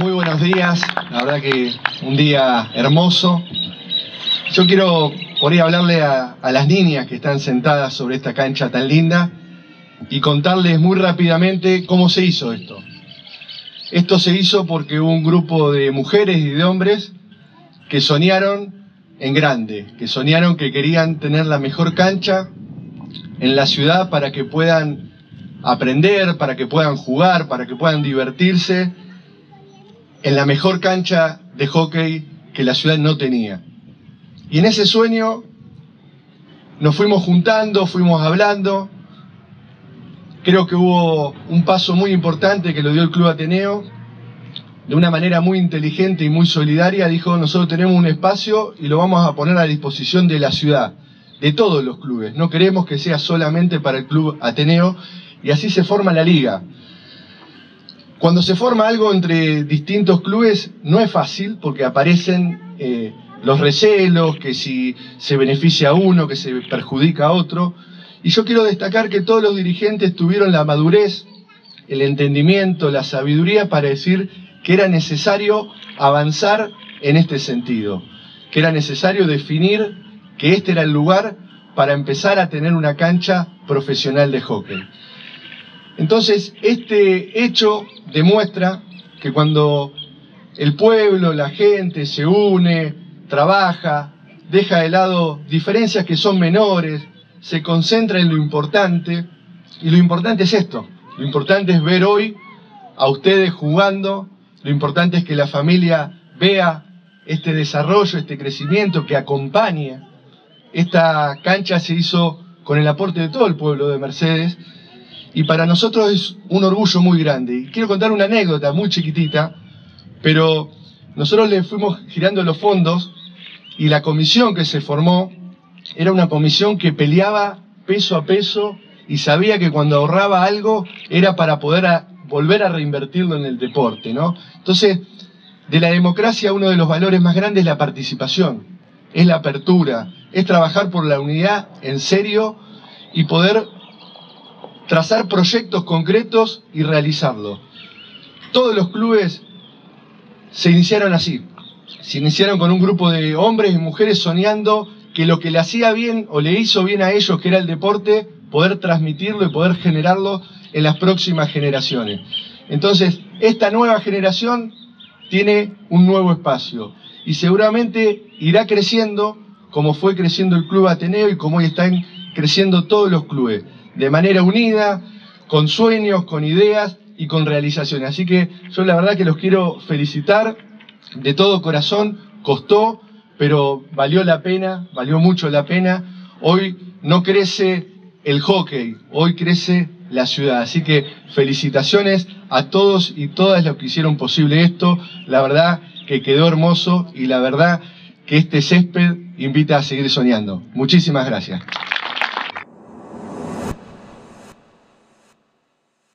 Muy buenos días, la verdad que un día hermoso. Yo quiero por ahí hablarle a, las niñas que están sentadas sobre esta cancha tan linda y contarles muy rápidamente cómo se hizo esto. Esto se hizo porque hubo un grupo de mujeres y de hombres que soñaron en grande, que soñaron que querían tener la mejor cancha en la ciudad para que puedan aprender, para que puedan jugar, para que puedan divertirse en la mejor cancha de hockey que la ciudad no tenía. Y en ese sueño nos fuimos juntando, fuimos hablando. Creo que hubo un paso muy importante que lo dio el Club Ateneo. De una manera muy inteligente y muy solidaria, dijo, nosotros tenemos un espacio y lo vamos a poner a disposición de la ciudad, de todos los clubes. No queremos que sea solamente para el Club Ateneo. Y así se forma la liga. Cuando se forma algo entre distintos clubes no es fácil porque aparecen eh, los recelos, que si se beneficia a uno, que se perjudica a otro. Y yo quiero destacar que todos los dirigentes tuvieron la madurez, el entendimiento, la sabiduría para decir que era necesario avanzar en este sentido, que era necesario definir que este era el lugar para empezar a tener una cancha profesional de hockey. Entonces, este hecho demuestra que cuando el pueblo, la gente se une, trabaja, deja de lado diferencias que son menores, se concentra en lo importante, y lo importante es esto, lo importante es ver hoy a ustedes jugando, lo importante es que la familia vea este desarrollo, este crecimiento que acompaña. Esta cancha se hizo con el aporte de todo el pueblo de Mercedes, y para nosotros es un orgullo muy grande. Y quiero contar una anécdota muy chiquitita, pero nosotros le fuimos girando los fondos y la comisión que se formó era una comisión que peleaba peso a peso y sabía que cuando ahorraba algo era para poder volver a reinvertirlo en el deporte, ¿no? Entonces, de la democracia uno de los valores más grandes es la participación, es la apertura, es trabajar por la unidad en serio y poder trazar proyectos concretos y realizarlos. Todos los clubes se iniciaron así. Se iniciaron con un grupo de hombres y mujeres soñando que lo que le hacía bien o le hizo bien a ellos, que era el deporte, poder transmitirlo y poder generarlo en las próximas generaciones. Entonces, esta nueva generación tiene un nuevo espacio y seguramente irá creciendo como fue creciendo el Club Ateneo y como hoy están creciendo todos los clubes de manera unida, con sueños, con ideas y con realizaciones. Así que yo la verdad que los quiero felicitar de todo corazón, costó, pero valió la pena, valió mucho la pena. Hoy no crece el hockey, hoy crece la ciudad. Así que felicitaciones a todos y todas los que hicieron posible esto. La verdad que quedó hermoso y la verdad que este césped invita a seguir soñando. Muchísimas gracias.